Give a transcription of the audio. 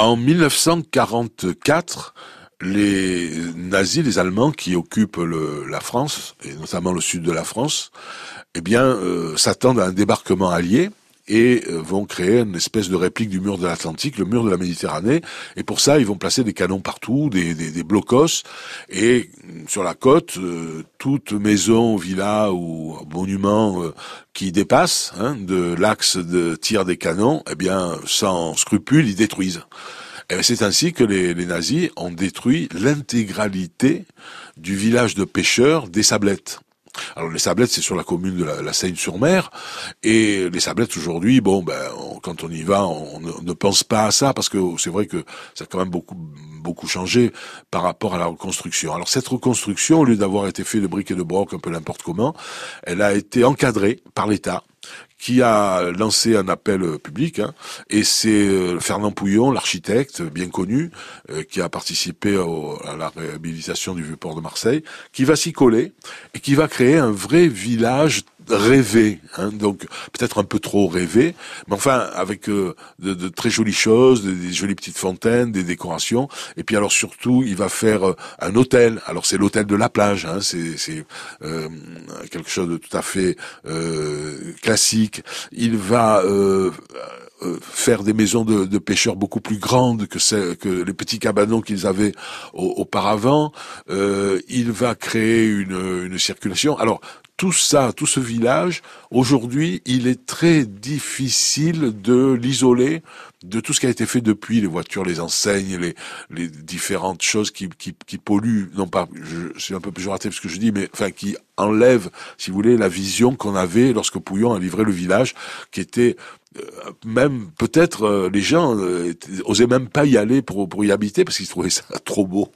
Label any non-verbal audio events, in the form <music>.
En 1944, les nazis, les Allemands qui occupent le, la France, et notamment le sud de la France, eh bien, euh, s'attendent à un débarquement allié et euh, vont créer une espèce de réplique du mur de l'Atlantique, le mur de la Méditerranée. Et pour ça, ils vont placer des canons partout, des, des, des blocos. Et sur la côte, euh, toute maison, villa ou monument qui dépasse hein, de l'axe de tir des canons, eh bien, sans scrupule, ils détruisent. Et c'est ainsi que les, les nazis ont détruit l'intégralité du village de pêcheurs des Sablettes. Alors les Sablettes, c'est sur la commune de la, Seine-sur-Mer, et les Sablettes aujourd'hui, bon, ben, quand on y va, on, ne, pense pas à ça parce que c'est vrai que ça a quand même beaucoup beaucoup changé par rapport à la reconstruction. Alors cette reconstruction, au lieu d'avoir été fait de briques et de broc, un peu n'importe comment, elle a été encadrée par l'État qui a lancé un appel public, hein, et c'est euh, Fernand Pouillon, l'architecte bien connu, euh, qui a participé à la réhabilitation du Vieux-Port de Marseille, qui va s'y coller et qui va créer un vrai village rêvé, hein, donc peut-être un peu trop rêvé, mais enfin avec euh, de, très jolies choses, des, jolies petites fontaines, des décorations, et puis alors surtout il va faire un hôtel. Alors c'est l'hôtel de la plage, hein, c'est quelque chose de tout à fait classique il va euh, euh, faire des maisons de, pêcheurs beaucoup plus grandes que, les petits cabanons qu'ils avaient auparavant. Euh, il va créer une, une circulation. Alors tout ça, tout ce village, aujourd'hui, il est très difficile de l'isoler de tout ce qui a été fait depuis, les voitures, les enseignes, les, les différentes choses qui, polluent, non pas, je, suis un peu péjoratif ce que je dis, mais enfin qui enlèvent, si vous voulez, la vision qu'on avait lorsque Pouillon a livré le village, qui était euh, même peut-être euh, les gens euh, osaient même pas y aller pour, pour y habiter parce qu'ils trouvaient ça <laughs> trop beau.